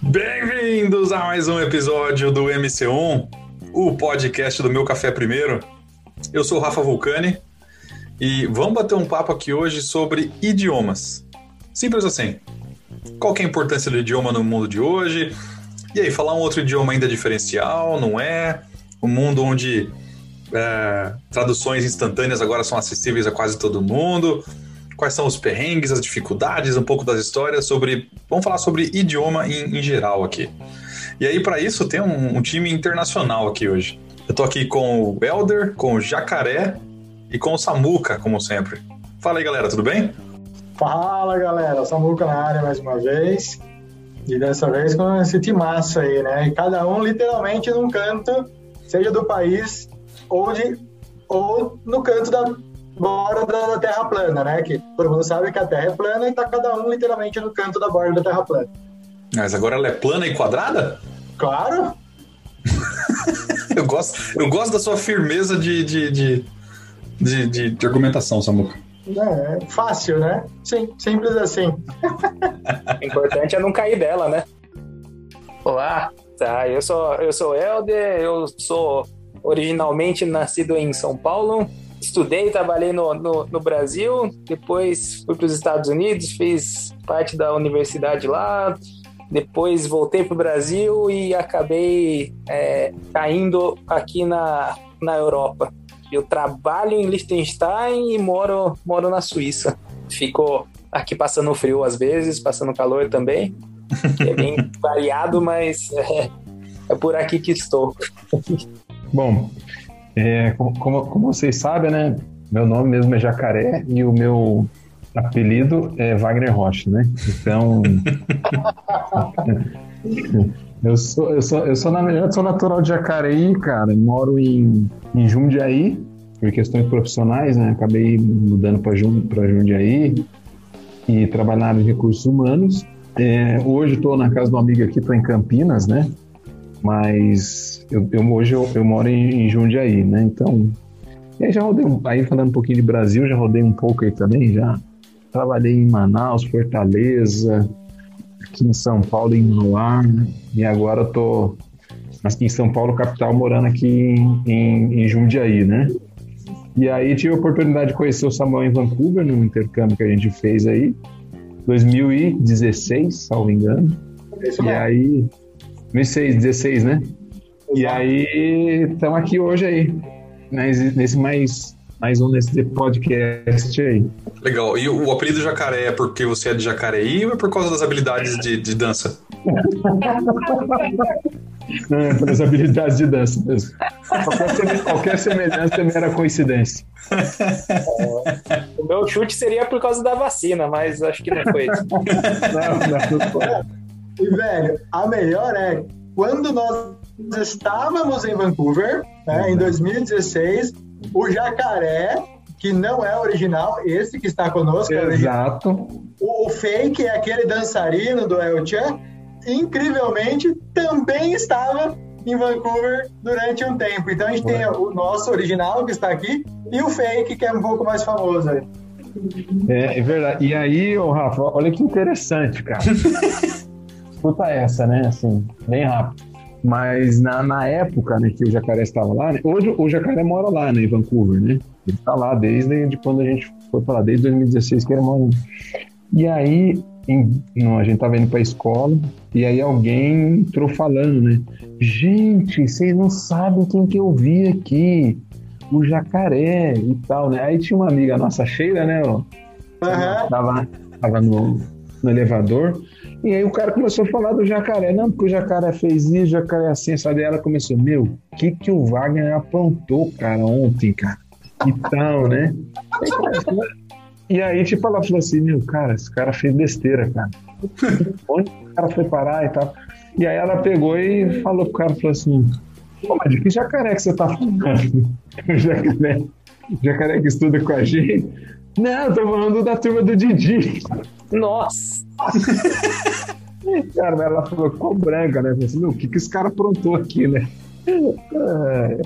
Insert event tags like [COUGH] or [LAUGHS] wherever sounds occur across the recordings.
Bem-vindos a mais um episódio do MC1, o podcast do Meu Café Primeiro. Eu sou o Rafa Vulcani e vamos bater um papo aqui hoje sobre idiomas. Simples assim. Qual é a importância do idioma no mundo de hoje? E aí, falar um outro idioma ainda é diferencial, não é? Um mundo onde é, traduções instantâneas agora são acessíveis a quase todo mundo. Quais são os perrengues, as dificuldades, um pouco das histórias sobre. Vamos falar sobre idioma em, em geral aqui. E aí, para isso, tem um, um, time internacional aqui hoje. Eu tô aqui com o Elder, com o Jacaré e com o Samuca, como sempre. Fala aí, galera, tudo bem? Fala, galera. Samuca na área mais uma vez. E dessa vez com esse timaço aí, né? E cada um literalmente num canto, seja do país ou, de, ou no canto da borda da Terra plana, né? Que todo mundo sabe que a Terra é plana e tá cada um literalmente no canto da borda da Terra plana. Mas agora ela é plana e quadrada? Claro! [LAUGHS] eu, gosto, eu gosto da sua firmeza de, de, de, de, de, de argumentação, Samuca. É, fácil, né? Sim, simples assim. [LAUGHS] o importante é não cair dela, né? Olá, tá, eu sou eu sou Helder, eu sou originalmente nascido em São Paulo. Estudei, trabalhei no, no, no Brasil, depois fui para os Estados Unidos, fiz parte da universidade lá, depois voltei para o Brasil e acabei é, caindo aqui na, na Europa. Eu trabalho em Liechtenstein e moro, moro na Suíça. Fico aqui passando frio às vezes, passando calor também. [LAUGHS] É bem variado, mas é, é por aqui que estou. [LAUGHS] Bom, é, como, como, vocês sabem, né? Meu nome mesmo é Jacaré e o meu apelido é Wagner Rocha, né? Então. [LAUGHS] eu sou, eu sou, eu sou, na verdade, sou natural de Jacareí, cara. Moro em, em Jundiaí, por questões profissionais, né? Acabei mudando para Jundiaí e área de recursos humanos. É, hoje estou na casa de uma amiga aqui, estou em Campinas, né? Mas eu, eu hoje eu, eu, moro em, Jundiaí, né? Então, e aí já rodei, aí falando um pouquinho de Brasil, já rodei um pouco aí também, já trabalhei em Manaus, Fortaleza, aqui em São Paulo, em Mauá, e agora eu tô aqui em São Paulo, capital, morando aqui em, em, em Jundiaí, né? E aí tive a oportunidade de conhecer o Samuel em Vancouver, num intercâmbio que a gente fez aí, 2016, salvo engano. e aí 2016, 16, né? E aí, estamos aqui hoje aí, nesse mais, mais um nesse podcast aí. Legal. E o apelido Jacaré é porque você é de Jacareí ou é por causa das habilidades de, de dança? [LAUGHS] é, pelas habilidades de dança mesmo. Qualquer, qualquer semelhança é mera coincidência. É, o meu chute seria por causa da vacina, mas acho que não foi isso. [LAUGHS] Não, não, não foi. E, velho, a melhor é quando nós estávamos em Vancouver, né, em 2016, o jacaré, que não é original, esse que está conosco. É Exato. o, o, fake é aquele dançarino do El Chan, incrivelmente, também estava em Vancouver durante um tempo. Então a gente Ué. tem o nosso original que está aqui e o fake que é um pouco mais famoso aí. É, é verdade. E aí, ô Rafa, olha que interessante, cara. [LAUGHS] escuta essa, né? Assim, bem rápido. Mas na, na época né, que o Jacaré estava lá, né? hoje o Jacaré mora lá, né, em Vancouver, né? Ele está lá desde de quando a gente foi para lá, desde 2016 que ele mora. E aí, em, não, a gente estava indo para a escola, e aí alguém entrou falando, né? Gente, vocês não sabem quem que eu vi aqui, o Jacaré e tal, né? Aí tinha uma amiga nossa, Sheila, né? Ó, uhum. tava, tava no, no elevador, e aí o cara começou a falar do jacaré. Não, porque o jacaré fez isso, o jacaré é assim, sabe? ela começou, meu, o que que o Wagner aprontou, cara, ontem, cara? E tal, né? E aí, tipo, ela falou assim, meu, cara, esse cara fez besteira, cara. Onde o cara foi parar e tal? E aí ela pegou e falou pro cara, falou assim, pô, mas de que jacaré que você tá falando? [LAUGHS] O jacaré, jacaré que estuda com a gente? Não, eu tô falando da turma do Didi. Nossa! [LAUGHS] cara, ela falou, ficou branca, né? Eu falei assim, o que, que esse cara aprontou aqui, né?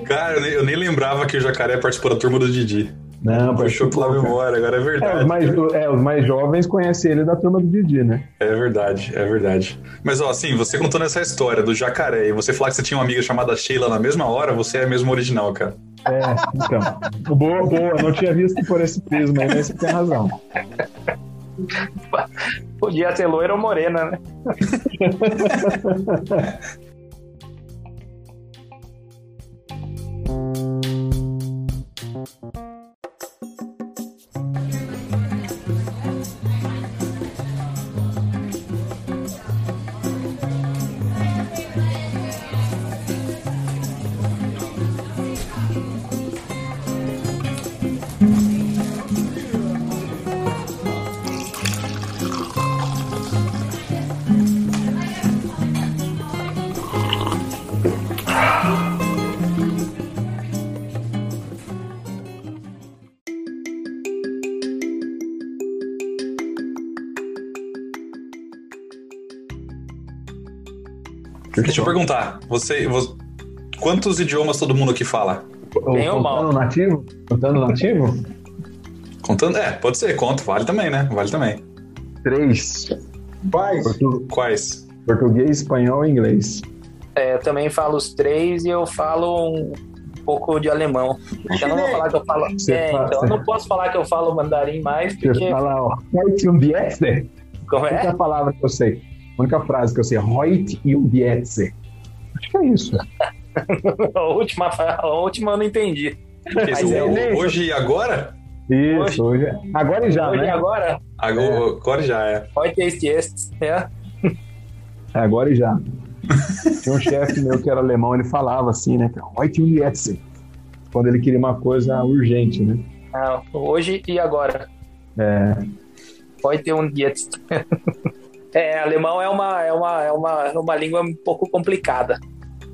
Cara, eu nem, eu nem, lembrava que o Jacaré participou da turma do Didi. Não, Puxou pela memória, agora é verdade. É os, mais, é, os mais jovens conhecem ele da turma do Didi, né? É verdade, é verdade. Mas, ó, assim, você contando essa história do jacaré e você falar que você tinha uma amiga chamada Sheila na mesma hora, você é mesmo original, cara. É, então. Boa, boa. Não tinha visto por esse prisma aí, mas você tem razão. Podia ser loira ou morena, né? [LAUGHS] Deixa eu perguntar, você, você, quantos idiomas todo mundo aqui fala? Bem ou mal? Contando nativo? Contando nativo? Contando? É, pode ser, conta, vale também, né? Vale também. Três. Quais? Portu- Quais? Português, espanhol e inglês. É, eu também falo os três e eu falo um pouco de alemão. Eu não vou falar que eu falo. Você É, fala- então eu não posso falar que eu falo mandarim mais, Você porque. fala, ó. Como A é? única palavra que eu sei. A única frase que eu sei é heute und jetzt. Acho que é isso. [LAUGHS] A última, a última eu não entendi. É é hoje e agora? Isso, hoje. é- Agora e já, Hoje né? agora, Agora, agora já é. heute ist jetzt. É. É, agora e já. [LAUGHS] Tinha um chefe meu que era alemão, ele falava assim, né? Heute und jetzt. Quando ele queria uma coisa urgente, né? Ah, hoje e agora. É, Heute und jetzt. [LAUGHS] É, alemão é uma, é uma, é uma, é uma língua um pouco complicada.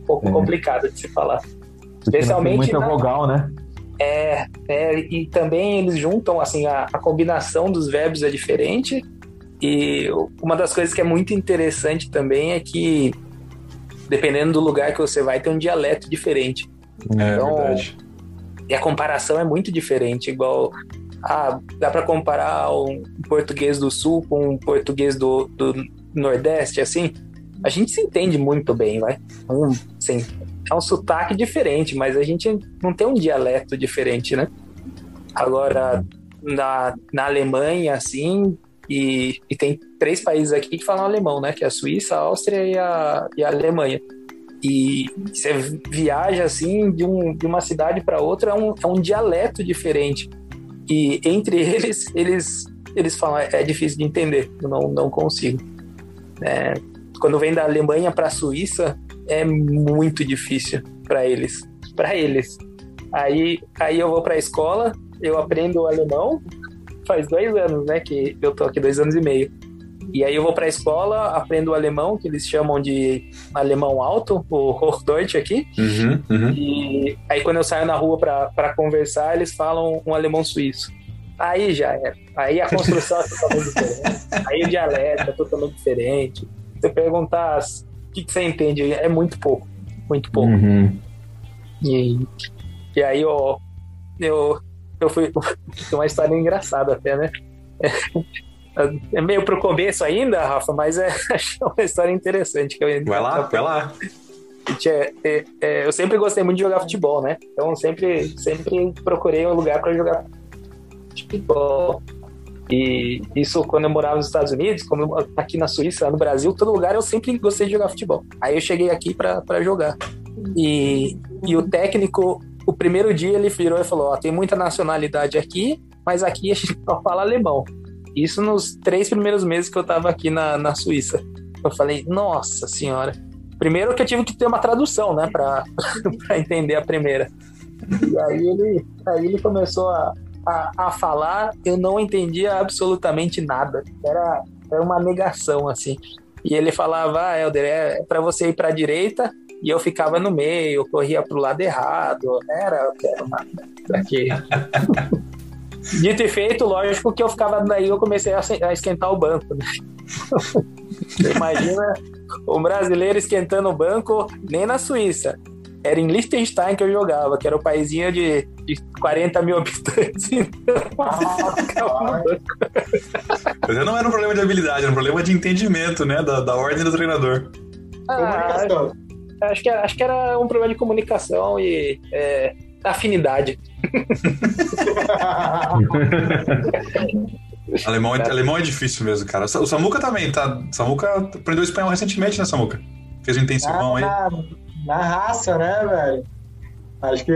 Um pouco É. complicada de se falar. porque Especialmente muita na- vogal, né? É, é, e também eles juntam, assim, a, a combinação dos verbos é diferente. E uma das coisas que é muito interessante também é que, dependendo do lugar que você vai, tem um dialeto diferente. É Então, verdade. E a comparação é muito diferente, igual. Ah, dá para comparar um português do sul com um português do, do nordeste, assim. A gente se entende muito bem, vai. Um, sim, é um sotaque diferente, mas a gente não tem um dialeto diferente, né? Agora, na, na Alemanha, assim, e, e tem três países aqui que falam alemão, né? Que é a Suíça, a Áustria e a, e a Alemanha. E você viaja assim de, um, de uma cidade para outra, é um, é um dialeto diferente. E entre eles, [LAUGHS] eles, eles falam, é difícil de entender, não, não consigo. É, quando vem da Alemanha para a Suíça, é muito difícil para eles. Para eles. Aí, aí eu vou para a escola, eu aprendo alemão, faz dois anos, né, que eu tô aqui, dois anos e meio. E aí eu vou para a escola, aprendo o alemão, que eles chamam de alemão alto, o [LAUGHS] Hochdeutsch aqui. Uhum, uhum. E aí quando eu saio na rua para conversar, eles falam um alemão suíço. Aí já é. Aí a construção é totalmente [LAUGHS] diferente. Aí o dialeto é totalmente diferente. Você perguntar o que, que você entende, é muito pouco. Muito pouco. Uhum. E, e aí eu, eu, eu fui. [LAUGHS] Tem uma história engraçada até, né? É, meio pro começo ainda, Rafa, mas é, [LAUGHS] é uma história interessante. Que eu, Vai lá, vai lá. é, é, é, eu sempre gostei muito de jogar futebol, né? Então sempre, sempre procurei um lugar para jogar futebol. E isso quando eu morava nos Estados Unidos, como aqui na Suíça, no Brasil, todo lugar eu sempre gostei de jogar futebol. Aí eu cheguei aqui para jogar. E, e o técnico, o primeiro dia ele virou e falou: Ó, tem muita nacionalidade aqui, mas aqui a gente [LAUGHS] só fala alemão. Isso nos três primeiros meses que eu tava aqui na, na Suíça. Eu falei: Nossa senhora. Primeiro que eu tive que ter uma tradução, né, pra, [LAUGHS] pra entender a primeira. E aí ele, aí ele começou a, a, a falar, eu não entendia absolutamente nada. Era, era uma negação, assim. E ele falava, ah, Helder, é pra você ir pra direita, e eu ficava no meio, eu corria pro lado errado. Era, era uma... Pra quê? [LAUGHS] Dito e feito, lógico que eu ficava daí, eu comecei a esquentar o banco, né? [LAUGHS] Imagina o brasileiro esquentando o banco nem na Suíça. era em Liechtenstein que eu jogava, que era o paísinho de, de 40 mil habitantes. [LAUGHS] Mas não era um problema de habilidade, era um problema de entendimento, né? Da, da ordem do treinador. Ah, acho, acho, que, acho que era um problema de comunicação e é, afinidade. [LAUGHS] alemão, é, alemão é difícil mesmo, cara. O Samuca também, tá? O Samuca aprendeu espanhol recentemente, né, Samuca? Fez um intensivão aí. Na, na raça, né, velho? Acho que.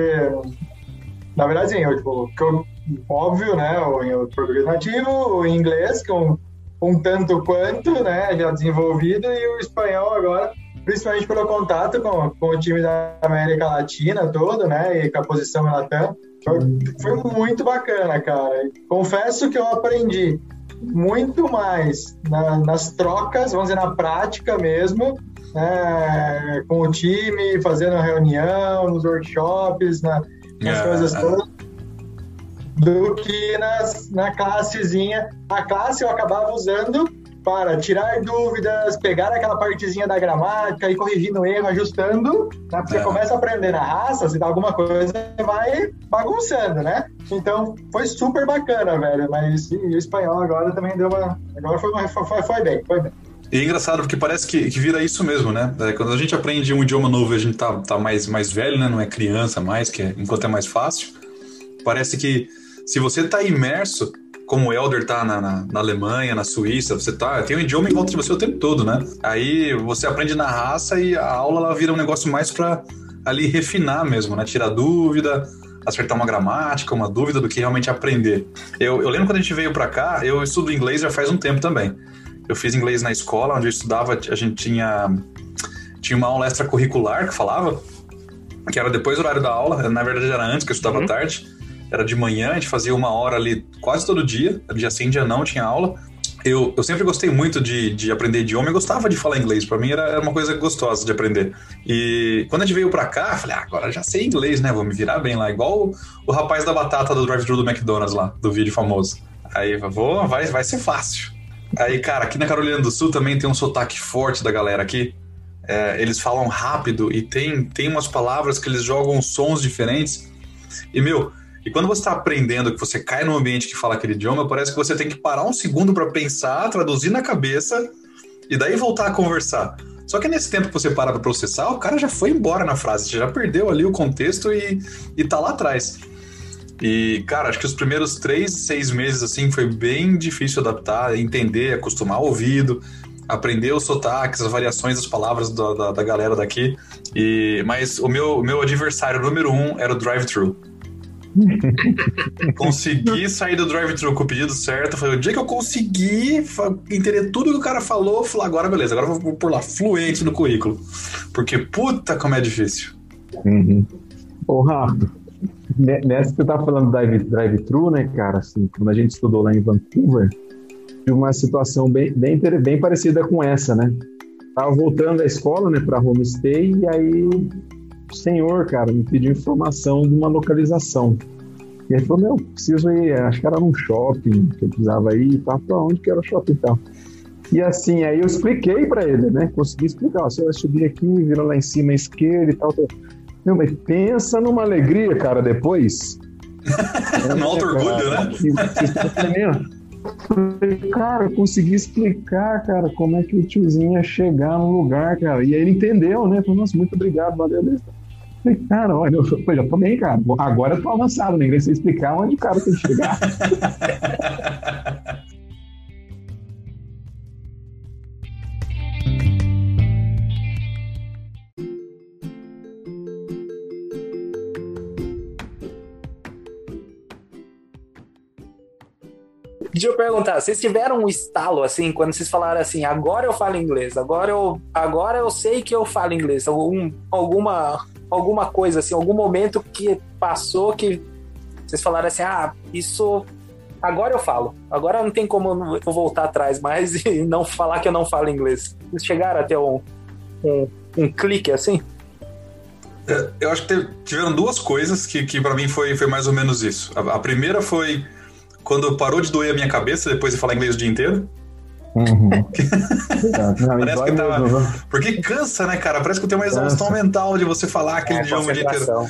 Na verdade, sim, eu, tipo, eu, óbvio, né? O, o português nativo, o inglês, com um tanto quanto, né? Já desenvolvido, e o espanhol agora principalmente pelo contato com, com o time da América Latina todo, né? E com a posição Latam. Foi, foi muito bacana, cara. Confesso que eu aprendi muito mais na, nas trocas, vamos dizer, na prática mesmo, né, com o time, fazendo reunião, nos workshops, na, nas é, coisas todas, do que nas, na classezinha. A classe eu acabava usando para tirar dúvidas, pegar aquela partezinha da gramática e corrigindo o erro, ajustando, né? Porque é. você começa a aprender na raça, se dá alguma coisa, vai bagunçando, né? Então, foi super bacana, velho. Mas e, o espanhol agora também deu uma... Agora foi, foi, foi bem, foi bem. E é engraçado, porque parece que, que vira isso mesmo, né? É, quando a gente aprende um idioma novo e a gente tá, tá mais, mais velho, né? Não é criança mais, que é, enquanto é mais fácil, parece que se você tá imerso como o Elder tá na, na, na, Alemanha, na Suíça, você tá, tem um idioma em volta de você o tempo todo, né? Aí você aprende na raça e a aula ela vira um negócio mais para ali refinar mesmo, né? Tirar dúvida, acertar uma gramática, uma dúvida do que realmente aprender. Eu, eu lembro quando a gente veio para cá, eu estudo inglês já faz um tempo também. Eu fiz inglês na escola, onde eu estudava, a gente tinha, tinha uma aula extracurricular que falava, que era depois do horário da aula, na verdade era antes, que eu estudava uhum. tarde era de manhã, a gente fazia uma hora ali quase todo dia, dia sim, dia não, tinha aula. Eu, eu sempre gostei muito de, de aprender idioma e gostava de falar inglês. Para mim era, era, uma coisa gostosa de aprender. E quando a gente veio para cá, eu falei, ah, agora já sei inglês, né? Vou me virar bem lá. Igual o, o rapaz da batata do drive-thru do McDonald's lá, do vídeo famoso. Aí, vou, vai, vai ser fácil. Aí, cara, aqui na Carolina do Sul também tem um sotaque forte da galera aqui. É, eles falam rápido e tem, tem umas palavras que eles jogam sons diferentes. E, meu, e quando você está aprendendo, que você cai num ambiente que fala aquele idioma, parece que você tem que parar um segundo para pensar, traduzir na cabeça e daí voltar a conversar. Só que nesse tempo que você para para processar, o cara já foi embora na frase, já perdeu ali o contexto e, e tá lá atrás. E, cara, acho que os primeiros três, seis meses, assim, foi bem difícil adaptar, entender, acostumar o ouvido, aprender os sotaques, as variações das palavras da, da, da galera daqui. E, mas o meu, meu adversário número um era o drive-thru. [LAUGHS] consegui sair do drive-thru com o pedido certo. Foi o dia que eu consegui entender tudo que o cara falou. Falei, agora beleza, agora eu vou por lá, fluente no currículo. Porque puta como é difícil. Uhum. Ô, Rafa, nessa que eu tava falando do drive-thru, né, cara? Assim, quando a gente estudou lá em Vancouver, de uma situação bem, bem, bem parecida com essa, né? Tava voltando da escola, né, pra homestay, e aí senhor, cara, me pediu informação de uma localização. E ele falou, meu, preciso ir, acho que era num shopping que eu precisava ir e tal. Pra onde que era o shopping e tal? E assim, aí eu expliquei para ele, né? Consegui explicar, ó, você vai subir aqui, vira lá em cima à esquerda e tal. tal. Meu, mas pensa numa alegria, cara, depois. é, [LAUGHS] no alto orgulho, né? Falei, cara, eu consegui explicar, cara, como é que o tiozinho ia chegar no lugar, cara. E aí ele entendeu, né? Falei, nossa, muito obrigado, valeu. Falei, cara, olha, eu, eu já tô bem, cara. Agora eu tô avançado, nem né? você explicar onde o cara tem que chegar. [LAUGHS] Deixa eu perguntar, vocês tiveram um estalo assim, quando vocês falaram assim, agora eu falo inglês, agora eu, agora eu sei que eu falo inglês, algum, alguma alguma coisa, assim, algum momento que passou que vocês falaram assim, ah, isso agora eu falo. Agora não tem como eu voltar atrás mais [LAUGHS] e não falar que eu não falo inglês. Vocês chegaram a ter um, um, um clique assim? É, eu acho que tiveram duas coisas que, que para mim foi, foi mais ou menos isso. A, a, primeira foi quando parou de doer a minha cabeça depois de falar inglês o dia inteiro. Uhum. [LAUGHS] Não, Parece que tava... Mesmo, Porque cansa, né, cara? Parece que eu tenho uma exaustão cansa. mental de você falar aquele é, idioma o dia inteiro.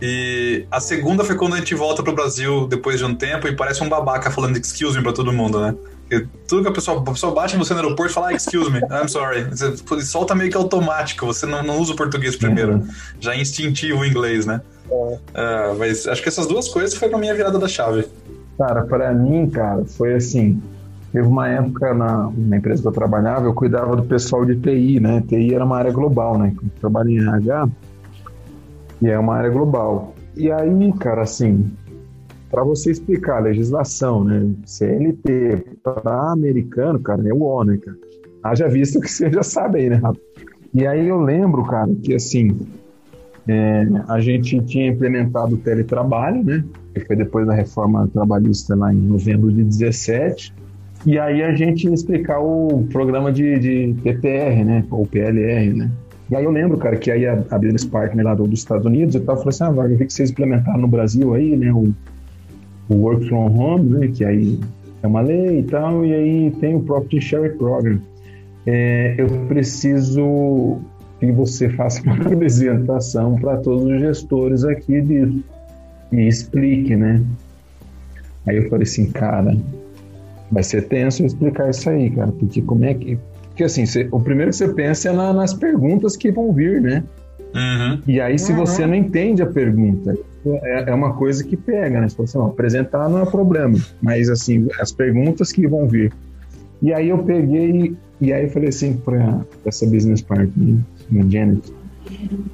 E a segunda foi quando a gente volta pro Brasil depois de um tempo e parece um babaca falando excuse me pra todo mundo, né? Porque tudo que a pessoa, a pessoa bate você no aeroporto e fala, ah, excuse me, I'm sorry. Você solta meio que automático, você não, não usa o português primeiro. Uhum. Já é instintivo o inglês, né? É. Uh, mas acho que essas duas coisas foi pra minha virada da chave. Cara, para mim, cara, foi assim. Teve uma época na, na, empresa que eu trabalhava, eu cuidava do pessoal de TI, né? TI era uma área global, né? Eu trabalho em RH e é uma área global. E aí, cara, assim, para você explicar a legislação, né? CLT para americano, cara, é o O, né, cara? Haja visto que [LAUGHS] você já sabe aí, né, E aí eu lembro, cara, que assim, é, a gente tinha implementado o teletrabalho, né? Que foi depois da reforma trabalhista lá em novembro de 17. E aí a gente explicar o programa de, de PPR, né? Ou PLR, né? E aí eu lembro, cara, que aí a, a business partner lá do, dos Estados Unidos e tal falou assim: ah, eu vi que vocês implementaram no Brasil aí, né? O, o Work from Home, né? Que aí é uma lei e tal, e aí tem o Property Share Program. É, eu preciso que você faça uma [LAUGHS] apresentação para todos os gestores aqui disso e explique, né? Aí eu falei assim, cara, vai ser tenso explicar isso aí, cara, porque como é que. Porque assim, você, o primeiro que você pensa é na, nas perguntas que vão vir, né? Uhum. E aí, se você uhum. não entende a pergunta, é, é, uma coisa que pega, né? Você fala assim, não, apresentar não é problema, mas assim, as perguntas que vão vir. E aí eu peguei, e aí eu falei assim para essa business partner, uma Janet.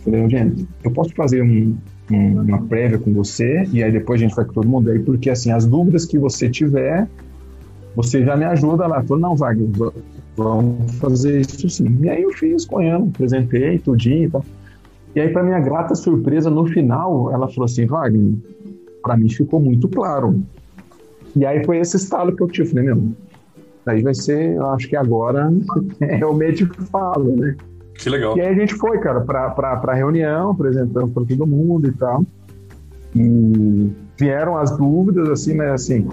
Falei, Janet, eu posso fazer um, um, uma prévia com você e aí depois a gente vai com todo mundo aí, porque assim, as dúvidas que você tiver, você já me ajuda lá. Falei, não, Wagner, vamos fazer isso sim. E aí eu fiz com ela, apresentei tudinho e tal. E aí, para minha grata surpresa, no final, ela falou assim, Wagner, para mim ficou muito claro. E aí foi esse estalo que eu tive, né, meu? Aí vai ser, eu acho que agora [LAUGHS] é realmente falo, né? Que legal. E aí a gente foi, cara, pra, pra, pra reunião, apresentando para todo mundo e tal. E vieram as dúvidas, assim, mas assim,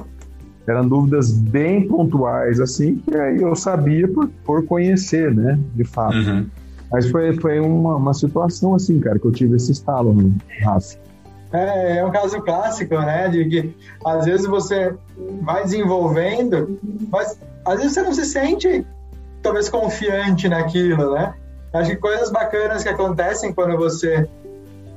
eram dúvidas bem pontuais, assim, que aí eu sabia por, por conhecer, né, de fato. Uhum. Mas foi, foi uma, uma situação, assim, cara, que eu tive esse estalo, né, Rafa. É, é um caso clássico, né? De que às vezes você vai desenvolvendo, mas às vezes você não se sente talvez confiante naquilo, né? Acho que coisas bacanas que acontecem quando você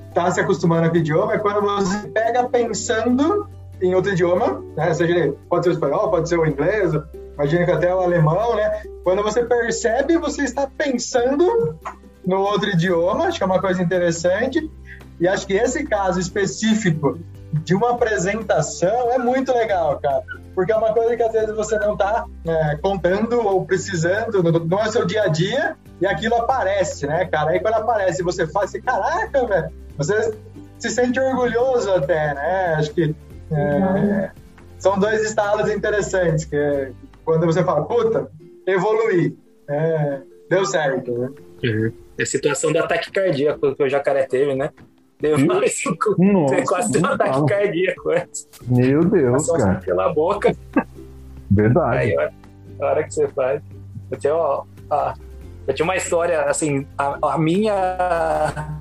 está se acostumando com o idioma é quando você pega pensando em outro idioma, né? Seja, pode ser o espanhol, pode ser o inglês, imagina que até o alemão, né? Quando você percebe, você está pensando no outro idioma, acho que é uma coisa interessante. E acho que esse caso específico de uma apresentação é muito legal, cara. Porque é uma coisa que às vezes você não está é, contando ou precisando, não é seu dia a dia, e aquilo aparece, né, cara? Aí quando aparece você faz assim, caraca, velho, você se sente orgulhoso até, né? Acho que é, são dois estados interessantes, que é quando você fala, puta, evoluí, é, deu certo, né? Uhum. É a situação do ataque cardíaco que o jacaré teve, né? Deu mais Nossa, quase um ataque cardíaco Meu Deus, cara. pela boca. Verdade. Aí, a hora que você faz. Eu tinha, ó, ó, eu tinha uma história, assim, a, a, minha.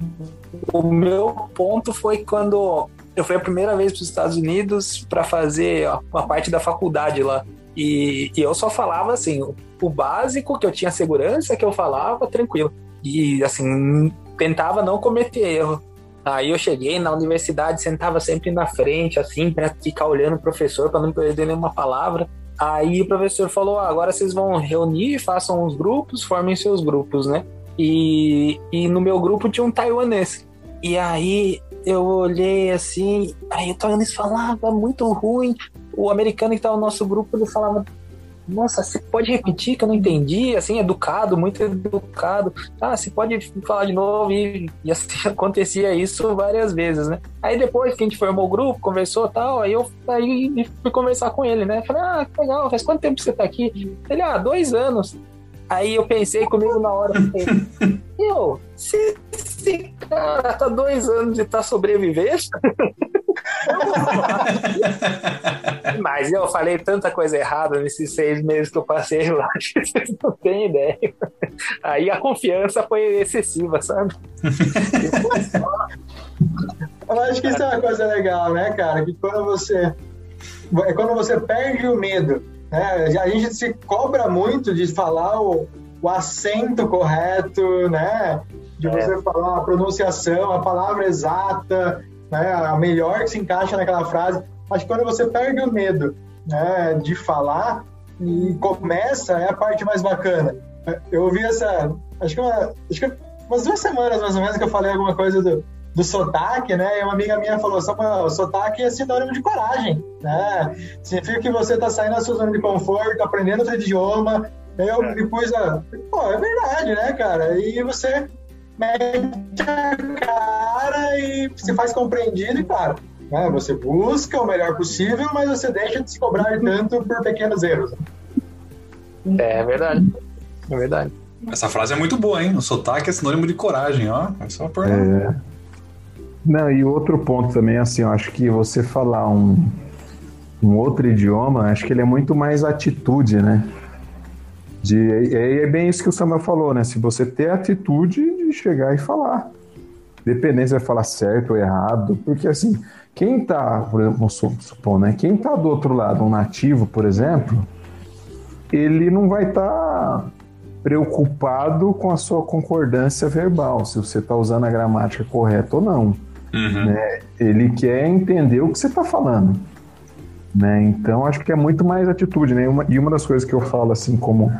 O meu ponto foi quando eu fui a primeira vez para os Estados Unidos para fazer ó, uma parte da faculdade lá. E, e, eu só falava assim, o básico que eu tinha segurança que eu falava tranquilo. E assim, tentava não cometer erro. Aí eu cheguei na universidade, sentava sempre na frente, assim, para ficar olhando o professor, para não perder nenhuma palavra. Aí o professor falou: ah, agora vocês vão reunir, façam os grupos, formem seus grupos, né? E, e no meu grupo tinha um taiwanês. E aí eu olhei assim, aí o taiwanês falava muito ruim. O americano que estava no nosso grupo, ele falava nossa, você pode repetir que eu não entendi, assim, educado, muito educado. Ah, você pode falar de novo e, e assim [LAUGHS] acontecia isso várias vezes, né? Aí depois que a gente formou o grupo, conversou tal, aí eu aí fui conversar com ele, né? Falei, ah, que legal, faz quanto tempo você tá aqui? Ele, ah, dois anos. Aí eu pensei comigo na hora, falei, [LAUGHS] eu, se esse cara tá dois anos e tá sobrevivendo, [LAUGHS] Mas eu falei tanta coisa errada nesses seis meses que eu passei lá, vocês não têm ideia. Aí a confiança foi excessiva, sabe? [LAUGHS] eu acho que isso é uma coisa legal, né, cara? Que quando você. É quando você perde o medo. Né? A gente se cobra muito de falar o, o acento correto, né? De é. você falar a pronunciação, a palavra exata, né? A melhor que se encaixa naquela frase. Que quando você perde o medo né, de falar e começa, é a parte mais bacana. Eu ouvi essa. Acho que, uma, acho que umas duas semanas mais ou menos que eu falei alguma coisa do, do sotaque, né? E uma amiga minha falou: o sotaque é sinônimo de coragem, né? Significa que você está saindo da sua zona de conforto, aprendendo outro idioma. Eu me pus a. Pô, é verdade, né, cara? E você mete a cara e se faz compreendido, e claro, né, você busca o melhor possível, mas você deixa de se cobrar tanto por pequenos erros. É, é verdade. É verdade. Essa frase é muito boa, hein? O sotaque é sinônimo de coragem, ó. É só por é... Não, e outro ponto também, assim, eu acho que você falar um, um outro idioma, acho que ele é muito mais atitude, né? De, é, é bem isso que o Samuel falou, né? Se você ter a atitude de chegar e falar. Dependendo se vai falar certo ou errado, porque assim, quem tá, por exemplo, supor, né? Quem tá do outro lado, um nativo, por exemplo, ele não vai estar tá preocupado com a sua concordância verbal, se você está usando a gramática correta ou não. Uhum. Né? Ele quer entender o que você está falando. Né? Então acho que é muito mais atitude, né? Uma, e uma das coisas que eu falo assim como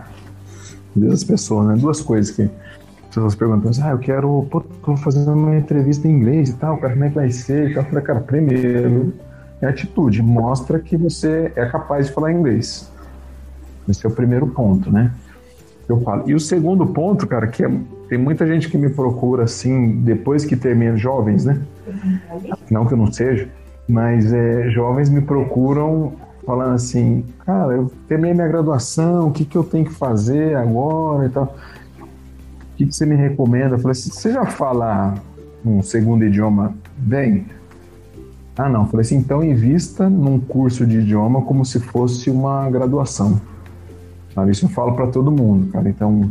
das pessoas, né? Duas coisas que as pessoas perguntam assim, ah, eu quero, pô, tô fazendo uma entrevista em inglês e tal, como é que vai ser? Eu falei, cara, primeiro é atitude, mostra que você é capaz de falar inglês. Esse é o primeiro ponto, né? Eu falo. E o segundo ponto, cara, que é, tem muita gente que me procura assim, depois que termina, jovens, né? Não que eu não seja, mas é, jovens me procuram falando assim, cara, eu terminei minha graduação, o que, que eu tenho que fazer agora e tal. O que, que você me recomenda? Eu falei assim, você já fala um segundo idioma bem? Ah, não. Eu falei assim, então invista num curso de idioma como se fosse uma graduação. Isso eu falo para todo mundo, cara. Então,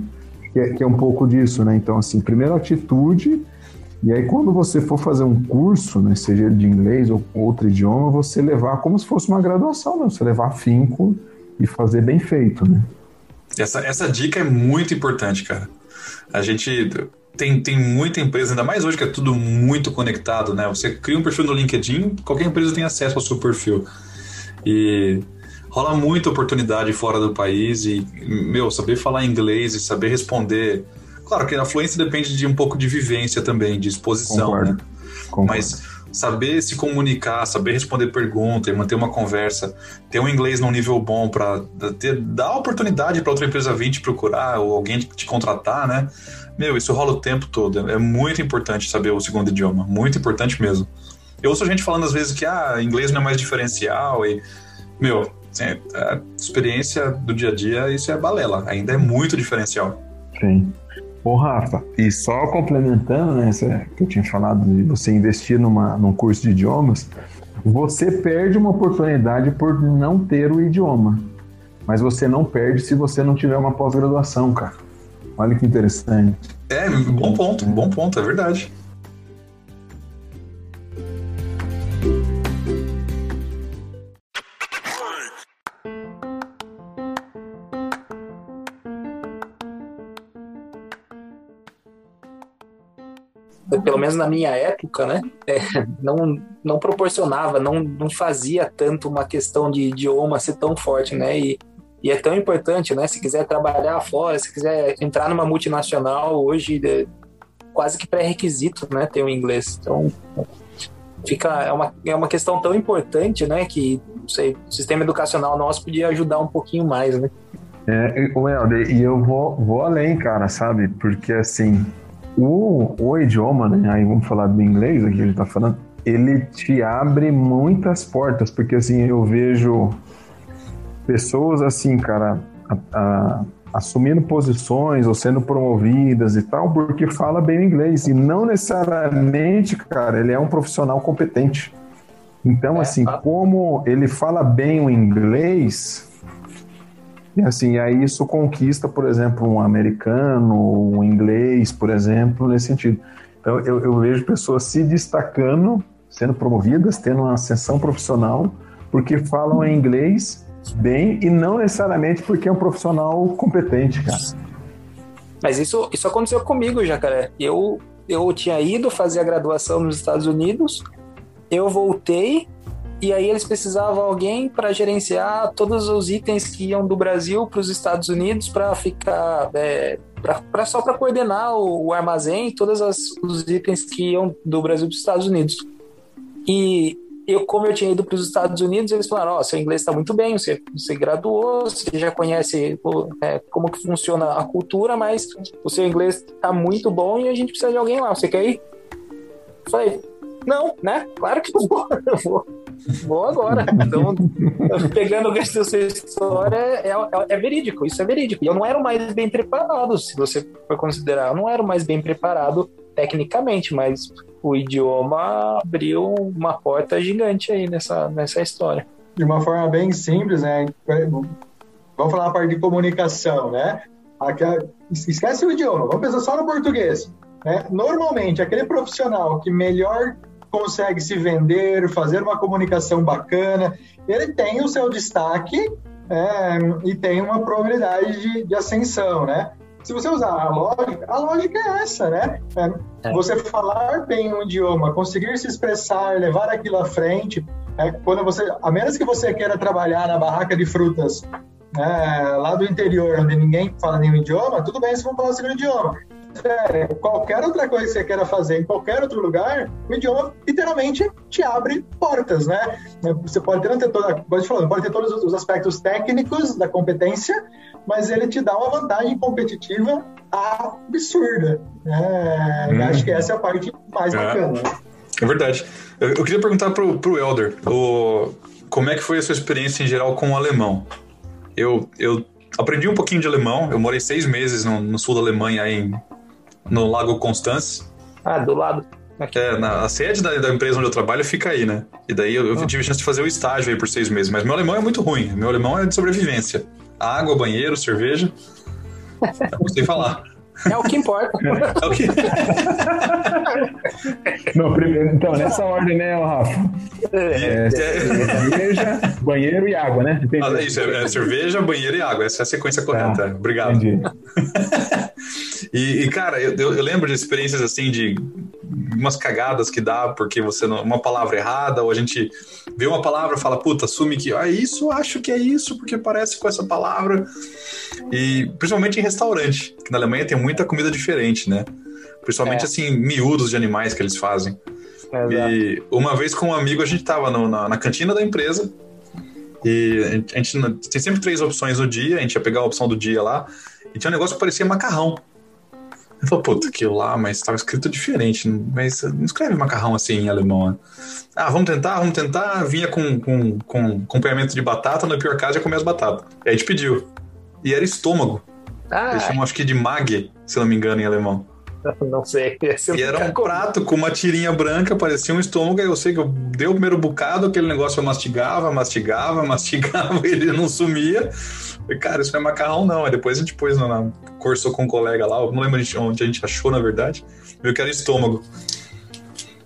que é, que é um pouco disso, né? Então, assim, primeiro atitude e aí, quando você for fazer um curso, né, seja de inglês ou outro idioma, você levar como se fosse uma graduação, né? Você levar afinco e fazer bem feito, né? Essa, essa dica é muito importante, cara. A gente tem, tem muita empresa, ainda mais hoje que é tudo muito conectado, né? Você cria um perfil no LinkedIn, qualquer empresa tem acesso ao seu perfil. E rola muita oportunidade fora do país e, meu, saber falar inglês e saber responder Claro que a fluência depende de um pouco de vivência também, de exposição, Concordo. né? Concordo. Mas saber se comunicar, saber responder pergunta e manter uma conversa, ter um inglês num nível bom para dar oportunidade para outra empresa vir te procurar ou alguém te contratar, né? Meu, isso rola o tempo todo. É muito importante saber o segundo idioma, muito importante mesmo. Eu ouço gente falando às vezes que ah, inglês não é mais diferencial e meu, assim, a experiência do dia a dia isso é balela, ainda é muito diferencial. Sim. Ô, Rafa, e só complementando, né, que eu tinha falado de você investir numa, num curso de idiomas, você perde uma oportunidade por não ter o idioma. Mas você não perde se você não tiver uma pós-graduação, cara. Olha que interessante. É, bom ponto, bom ponto, é verdade. Pelo menos na minha época, né, é, não, não proporcionava, não, não fazia tanto uma questão de idioma ser tão forte, né, e, e é tão importante, né, se quiser trabalhar fora, se quiser entrar numa multinacional, hoje é quase que pré-requisito, né, ter o inglês, então fica, é uma, é uma questão tão importante, né, que, sei, o sistema educacional nosso podia ajudar um pouquinho mais, né. É, Helder, e eu vou, vou além, cara, sabe? Porque assim, o, o idioma, né? Aí vamos falar do inglês aqui, a gente tá falando, ele te abre muitas portas, porque assim, eu vejo pessoas assim, cara, a, a, assumindo posições ou sendo promovidas e tal, porque fala bem inglês. E não necessariamente, cara, ele é um profissional competente. Então, é, assim, tá. como ele fala bem o inglês, e assim, aí isso conquista, por exemplo, um americano, um inglês, por exemplo, nesse sentido. Então, eu, eu vejo pessoas se destacando, sendo promovidas, tendo uma ascensão profissional, porque falam inglês bem e não necessariamente porque é um profissional competente, cara. Mas isso, isso aconteceu comigo, Jacaré. Eu, eu tinha ido fazer a graduação nos Estados Unidos, eu voltei e aí eles precisavam alguém para gerenciar todos os itens que iam do Brasil para os Estados Unidos para ficar é, pra, pra só para coordenar o, o, armazém todos os itens que iam do Brasil para os Estados Unidos. E eu, como eu tinha ido para os Estados Unidos, eles falaram: Ó, oh, seu inglês está muito bem, você, você graduou, você já conhece é, como que funciona a cultura, mas o seu inglês está muito bom e a gente precisa de alguém lá. Você quer ir? Eu falei: Não, né? Claro que. Eu vou. [LAUGHS] Vou agora. [LAUGHS] Então, pegando o resto da sua história, é, é, é, verídico, isso é verídico. E eu não era o mais bem preparado, se você for considerar. Eu não era o mais bem preparado tecnicamente, mas o idioma abriu uma porta gigante aí nessa, nessa história. De uma forma bem simples, né? Vamos falar a parte de comunicação, né? Esquece o idioma, vamos pensar só no português. Né? Normalmente, aquele profissional que melhor consegue se vender, fazer uma comunicação bacana, ele tem o seu destaque é, e tem uma probabilidade de, de, ascensão, né? Se você usar a lógica, a lógica é essa, né? É, é. Você falar bem um idioma, conseguir se expressar, levar aquilo à frente, é, quando você, a menos que você queira trabalhar na barraca de frutas é, lá do interior, onde ninguém fala nenhum idioma, tudo bem se for falar o segundo idioma qualquer outra coisa que você queira fazer em qualquer outro lugar, o idioma literalmente te abre portas, né? Você pode ter, toda, falando, pode ter todos os aspectos técnicos da competência, mas ele te dá uma vantagem competitiva absurda. Né? Hum. Acho que essa é a parte mais é. bacana. É verdade. Eu, eu queria perguntar pro, pro Elder, o, como é que foi a sua experiência em geral com o alemão? Eu, eu aprendi um pouquinho de alemão, eu morei seis meses no, no sul da Alemanha, em no Lago Constance. Ah, do lado. Aqui. É, na, a sede da, da, empresa onde eu trabalho fica aí, né? E daí eu, eu oh. tive a chance de fazer o estágio aí por seis meses. Mas meu alemão é muito ruim. Meu alemão é de sobrevivência. Água, banheiro, cerveja. [LAUGHS] não sei falar. É o que importa. É o que... Não, primeiro, então, nessa ordem, né, Rafa? É, é, cerveja, banheiro e água, né? Ah, isso, é, é, cerveja, banheiro e água. Essa é a sequência correta. Tá, Obrigado. Entendi. e, e, cara, eu, eu, lembro de experiências assim de umas cagadas que dá porque você não, uma palavra errada, ou a gente vê uma palavra e fala, puta, assume que ah, isso, acho que é isso, porque parece com essa palavra. E principalmente em restaurante, que na Alemanha tem muita comida diferente, né? Principalmente é. assim, miúdos de animais que eles fazem. É, e uma vez com um amigo, a gente tava no, na, na cantina da empresa. E a gente, a gente tem sempre três opções no dia, a gente ia pegar a opção do dia lá, e tinha um negócio que parecia macarrão. Eu falei, puta, aquilo lá, mas estava escrito diferente. Mas não escreve macarrão assim em alemão. Né? Ah, vamos tentar, vamos tentar. Vinha com, com, com acompanhamento de batata, no pior caso, ia comer as batatas. E aí a gente pediu. E era estômago. Ah, Eles chamam, acho que de mag, se não me engano, em alemão. [LAUGHS] Não sei. E era um prato com uma tirinha branca, parecia um estômago. Eu sei que eu dei o primeiro bocado, aquele negócio eu mastigava, mastigava, [LAUGHS] mastigava, ele não sumia. Falei, cara, isso não é macarrão, não. Aí depois a gente pôs na, cursou com um colega lá, eu não lembro onde a gente achou, na verdade. Viu que era estômago.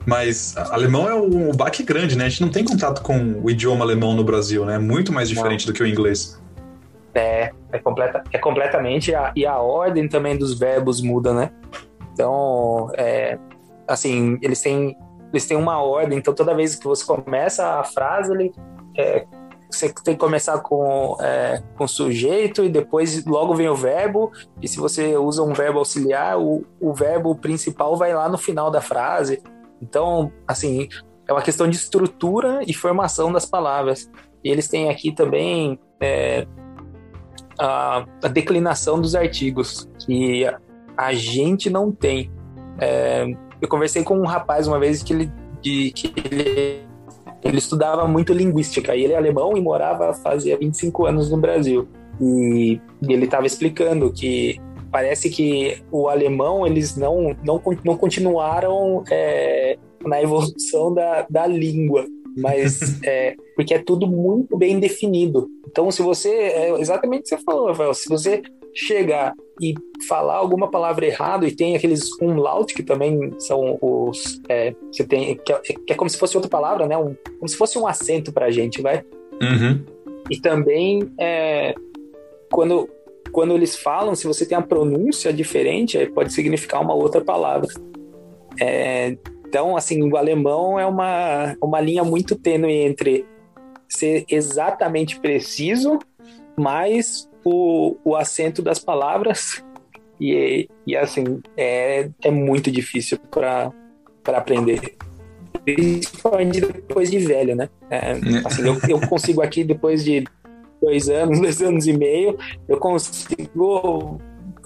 Mas alemão é um baque grande, né? A gente não tem contato com o idioma alemão no Brasil, né? É muito mais diferente não. do que o inglês. É, é, completa, é completamente. A, e a ordem também dos verbos muda, né? Então, é, assim, eles têm, eles têm uma ordem. Então, toda vez que você começa a frase, ele, é, você tem que começar com, é, com sujeito e depois logo vem o verbo. E se você usa um verbo auxiliar, o, o verbo principal vai lá no final da frase. Então, assim, é uma questão de estrutura e formação das palavras. E eles têm aqui também é, a, a, declinação dos artigos, que a gente não tem. É, eu conversei com um rapaz uma vez que ele, que, que ele ele estudava muito linguística e ele é alemão e morava fazia 25 anos no Brasil. E, e ele estava explicando que parece que o alemão eles não, não, não continuaram é, na evolução da, da língua. Mas [LAUGHS] é, porque é tudo muito bem definido. Então, se você, é exatamente o que você falou, Rafael, se você chegar e falar alguma palavra errado e tem aqueles umlaut que também são os é, você tem que é, que é, como se fosse outra palavra, né? Um, como se fosse um acento para a gente, vai. Uhum. E também é, quando quando eles falam, se você tem a pronúncia diferente, pode significar uma outra palavra. Então, assim, o alemão é uma, uma linha muito tênue entre ser exatamente preciso, mas o, o acento das palavras. E, e assim, é, é muito difícil para aprender. Principalmente depois de velho, né? É, [LAUGHS] assim, eu, eu consigo aqui, depois de dois anos, dois anos e meio, eu consigo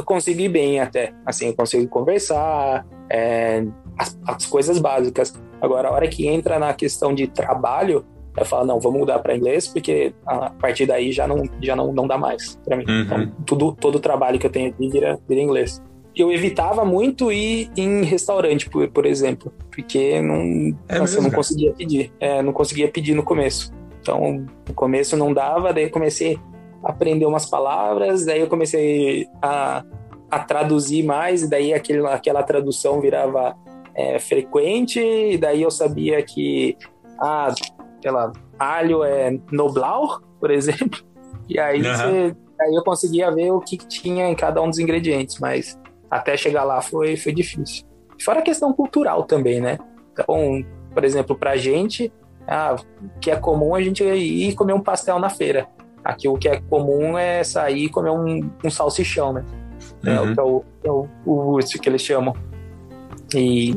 consegui bem até. Assim, eu consigo conversar, é, as, as, coisas básicas. Agora, a hora que entra na questão de trabalho, eu falo, não, vamos mudar para inglês, porque a partir daí já não, já não, não dá mais para mim. Uhum. Então, tudo, todo o trabalho que eu tenho aqui vira, vira inglês. Eu evitava muito ir em restaurante, por, por exemplo, porque não, é assim, não conseguia pedir. É, não conseguia pedir no começo. Então, no começo não dava, daí comecei aprender umas palavras, daí eu comecei a, a traduzir mais, e daí aquele, aquela tradução virava é, frequente, e daí eu sabia que, ah, sei lá, alho é noblau, por exemplo, [LAUGHS] e aí, uhum. você, aí eu conseguia ver o que tinha em cada um dos ingredientes, mas até chegar lá foi, foi difícil. Fora a questão cultural também, né? Então, por exemplo, pra gente, ah, que é comum a gente ir comer um pastel na feira. Aqui o que é comum é sair e comer um, um salsichão, né? Uhum. É, o, é o, é o, o que eles chamam. E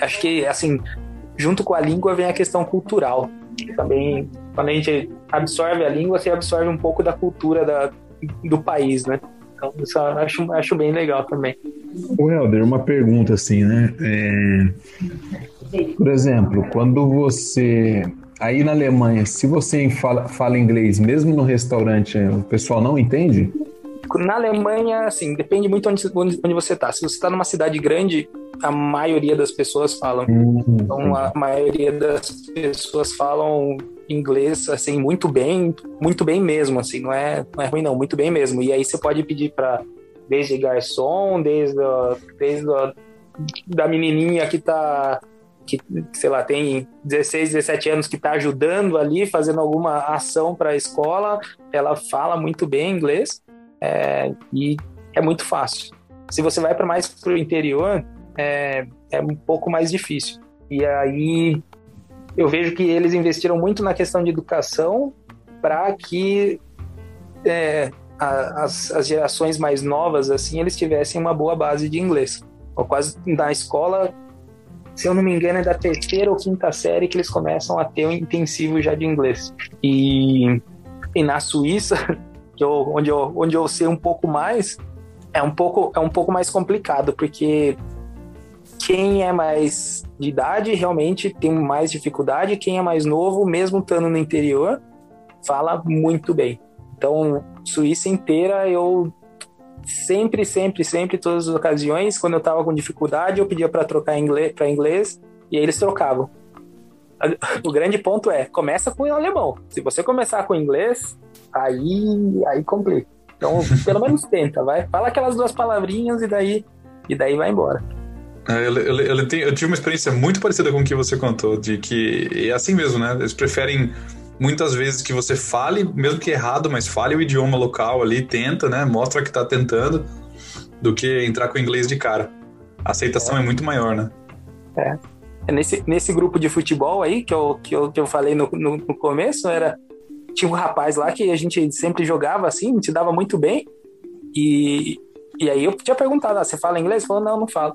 acho que, assim, junto com a língua vem a questão cultural. Também, quando a gente absorve a língua, você absorve um pouco da cultura da, do país, né? Então, isso eu acho, acho bem legal também. O Helder, uma pergunta assim, né? É... Por exemplo, quando você. Aí na Alemanha, se você fala, fala inglês, mesmo no restaurante, o pessoal não entende? Na Alemanha, assim, depende muito onde, onde você está. Se você está numa cidade grande, a maioria das pessoas falam. Uhum. Então, a maioria das pessoas falam inglês, assim, muito bem, muito bem mesmo, assim, não é, não é ruim não, muito bem mesmo. E aí você pode pedir para desde garçom, desde, desde a, da menininha que tá que, sei lá, tem 16, 17 anos que está ajudando ali, fazendo alguma ação para a escola, ela fala muito bem inglês é, e é muito fácil. Se você vai para mais para o interior, é, é um pouco mais difícil. E aí eu vejo que eles investiram muito na questão de educação para que é, a, as, as, gerações mais novas assim eles tivessem uma boa base de inglês. Ou quase na escola, se eu não me engano, é da terceira ou quinta série que eles começam a ter um intensivo já de inglês. E, e na Suíça, [LAUGHS] que eu, onde, eu, onde eu sei um pouco mais, é um pouco, é um pouco mais complicado, porque quem é mais de idade realmente tem mais dificuldade, quem é mais novo, mesmo estando no interior, fala muito bem. Então, Suíça inteira, eu sempre, sempre, sempre, todas as ocasiões, quando eu estava com dificuldade, eu pedia para trocar inglês para inglês e eles trocavam. [LAUGHS] O grande ponto é, começa com o alemão. Se você começar com inglês, aí aí complica. Então, [LAUGHS] pelo menos tenta, vai. Fala aquelas duas palavrinhas e daí e daí vai embora. Eu, eu, eu, tenho, eu, tive uma experiência muito parecida com o que você contou, de que é assim mesmo, né? Eles preferem muitas vezes que você fale, mesmo que errado, mas fale o idioma local ali, tenta, né? Mostra que tá tentando, do que entrar com o inglês de cara. A aceitação é, é muito maior, né? É. é. Nesse, nesse grupo de futebol aí, que eu, que eu, que eu falei no, no, no começo, era. Tinha um rapaz lá que a gente sempre jogava assim, te dava muito bem. E, e aí eu tinha perguntado, ah, você fala inglês? Ele falou, não, não falo.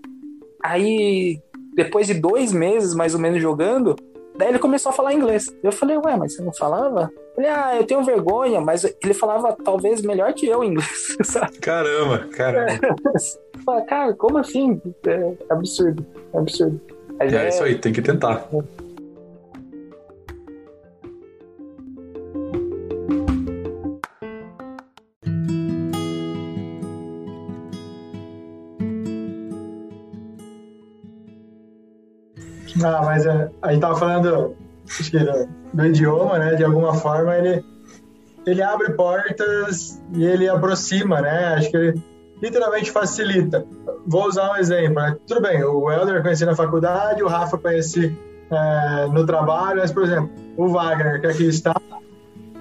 Aí, depois de dois meses mais ou menos jogando, daí ele começou a falar inglês. Eu falei, ué, mas você não falava? Ele, ah, eu tenho vergonha, mas ele falava talvez melhor que eu inglês, [LAUGHS] sabe? Caramba, caramba. [LAUGHS] É, cara, como assim? É absurdo, é absurdo. Mas é, é isso aí, tem que tentar. Ah, é, a gente tava falando do idioma, né? De alguma forma ele ele abre portas e ele aproxima, né? Acho que ele literalmente facilita. Vou usar um exemplo. Né? Tudo bem, o Helder eu conheci na faculdade, o Rafa conheci é, no trabalho, mas, por exemplo, o Wagner, que aqui está,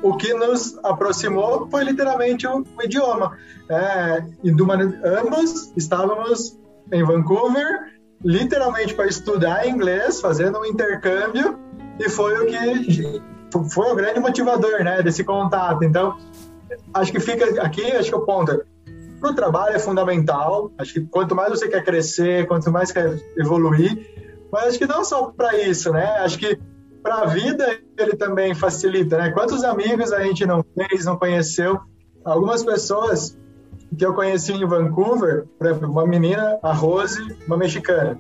o que nos aproximou foi literalmente o, o idioma. É, e do, ambos estávamos em Vancouver, literalmente para estudar inglês, fazendo um intercâmbio, e foi o que foi o grande motivador né, desse contato. Então, acho que fica aqui, acho que o ponto para o trabalho é fundamental. Acho que quanto mais você quer crescer, quanto mais quer evoluir, mas acho que não só para isso, né? Acho que para a vida ele também facilita, né? Quantos amigos a gente não fez, não conheceu? Algumas pessoas que eu conheci em Vancouver, por exemplo, uma menina, a Rose, uma mexicana.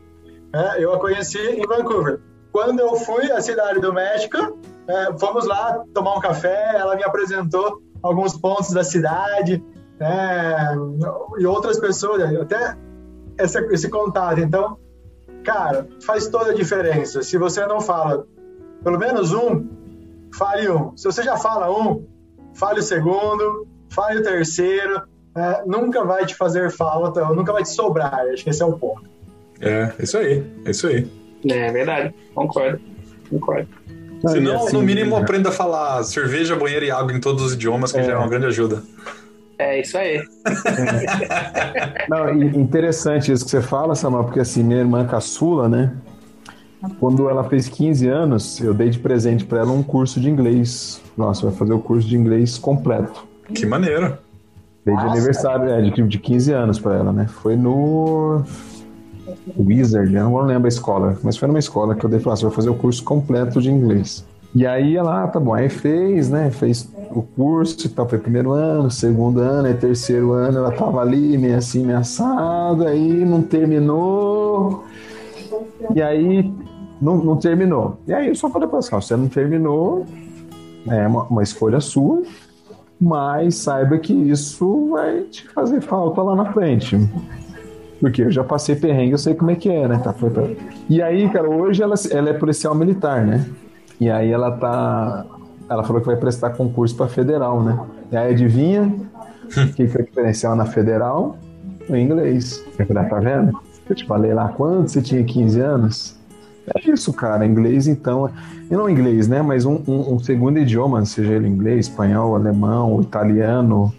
Né? Eu a conheci em Vancouver. Quando eu fui à cidade do México, é, fomos lá tomar um café, ela me apresentou alguns pontos da cidade, é, e outras pessoas, até esse, esse contato. Então, cara, faz toda a diferença. Se você não fala pelo menos um, fale um. Se você já fala um, fale o segundo, fale o terceiro. É, nunca vai te fazer falta, nunca vai te sobrar. Acho que esse é o ponto. É, isso aí, é isso aí. É verdade, concordo, concordo. Se não, assim, no mínimo, né? aprenda a falar cerveja, banheiro e água em todos os idiomas, que é. já é uma grande ajuda. É isso aí. É. [LAUGHS] Não, interessante isso que você fala, Samuel, porque assim, minha irmã caçula, né? Quando ela fez 15 anos, eu dei de presente para ela um curso de inglês. Nossa, vai fazer o curso de inglês completo. Que maneiro. Dei de aniversário, é, de, de 15 anos para ela, né? Foi no Wizard, eu não lembro a escola, mas foi numa escola que eu dei falar, você vai fazer o curso completo de inglês. E aí ela, ah, tá bom, aí fez, né? Fez o curso e tal, foi primeiro ano, segundo ano, aí terceiro ano ela tava ali, meio assim, meio assada, aí não terminou. E aí não, não terminou. E aí eu só falei pra ela, você não terminou, é uma, uma escolha sua, mas saiba que isso vai te fazer falta lá na frente. Porque eu já passei perrengue, eu sei como é que é, né? Tá, foi pra... E aí, cara, hoje ela, ela é policial militar, né? E aí ela tá. Ela falou que vai prestar concurso para federal, né? E aí adivinha o que, o diferencial na federal? O inglês. Eu falei, ah, tá vendo? Eu te falei lá quando você tinha 15 anos. É isso, cara. Inglês, então. E não inglês, né? Mas um, um, um segundo idioma, seja ele inglês, espanhol, alemão, italiano,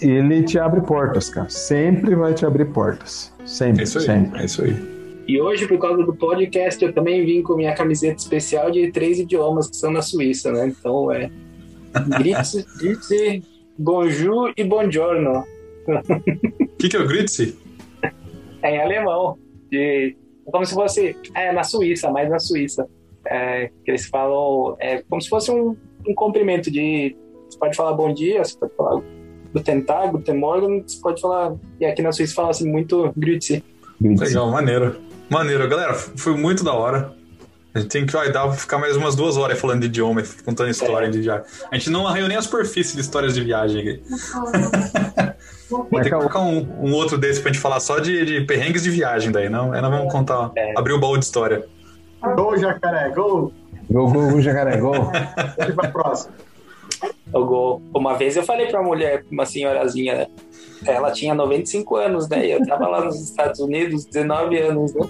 ele te abre portas, cara. Sempre vai te abrir portas. Sempre. É isso aí. Sempre. É isso aí. E hoje, por causa do podcast, eu também vim com minha camiseta especial de três idiomas que são na Suíça, né? Então é. Grüezi, [LAUGHS] Grüezi, Bonjour e Buongiorno. O que, que é o Grüezi? É em alemão. De, como se fosse. É, na Suíça, mais na Suíça. É, que eles falam. É como se fosse um, um cumprimento de. Você pode falar bom dia, você pode falar Guten Tag, Guten Morgen, você pode falar. E aqui na Suíça fala assim muito Grüezi. Legal, maneiro. Maneiro, galera, foi muito da hora. A gente tem que vai dar ficar mais umas duas horas falando de idioma, contando história é. de viagem. A gente não arranhou nem a superfície de histórias de viagem aqui. [LAUGHS] Vou ter que colocar um, um, outro desse pra gente falar só de, de perrengues de viagem daí, não? Aí nós vamos contar, é. abrir o baú de história. Gol, jacaré, gol! Gol, gol, gol, jacaré, gol! [LAUGHS] Vamos pra próxima. O gol. Uma vez eu falei pra uma mulher, uma senhorazinha, né? ela tinha 95 anos, né? Eu tava lá nos Estados Unidos, 19 anos, né?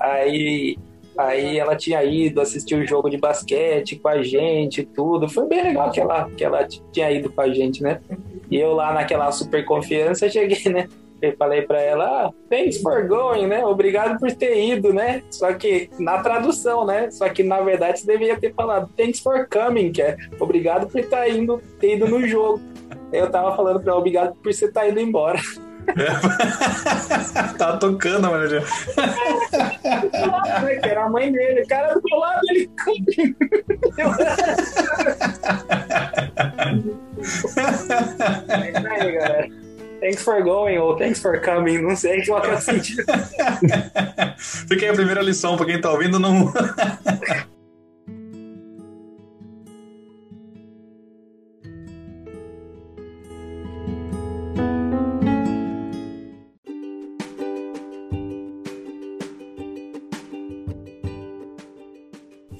Aí, aí ela tinha ido assistir o um jogo de basquete com a gente e tudo. Foi bem legal que ela, que ela tinha ido com a gente, né? E eu lá naquela super confiança cheguei, né? Eu falei para ela, ah, thanks for going, né? Obrigado por ter ido, né? Só que na tradução, né? Só que na verdade você deveria ter falado thanks for coming, que é obrigado por ter indo, ter ido no jogo. Eu tava falando pra ela, obrigado por você estar tá indo embora. É. [LAUGHS] Tava tocando, mano. era a mãe dele. O cara do meu lado, ele. aí, galera. Thanks for going ou thanks for coming, não sei qual que é o sentido. Fica aí a primeira lição pra quem tá ouvindo, não.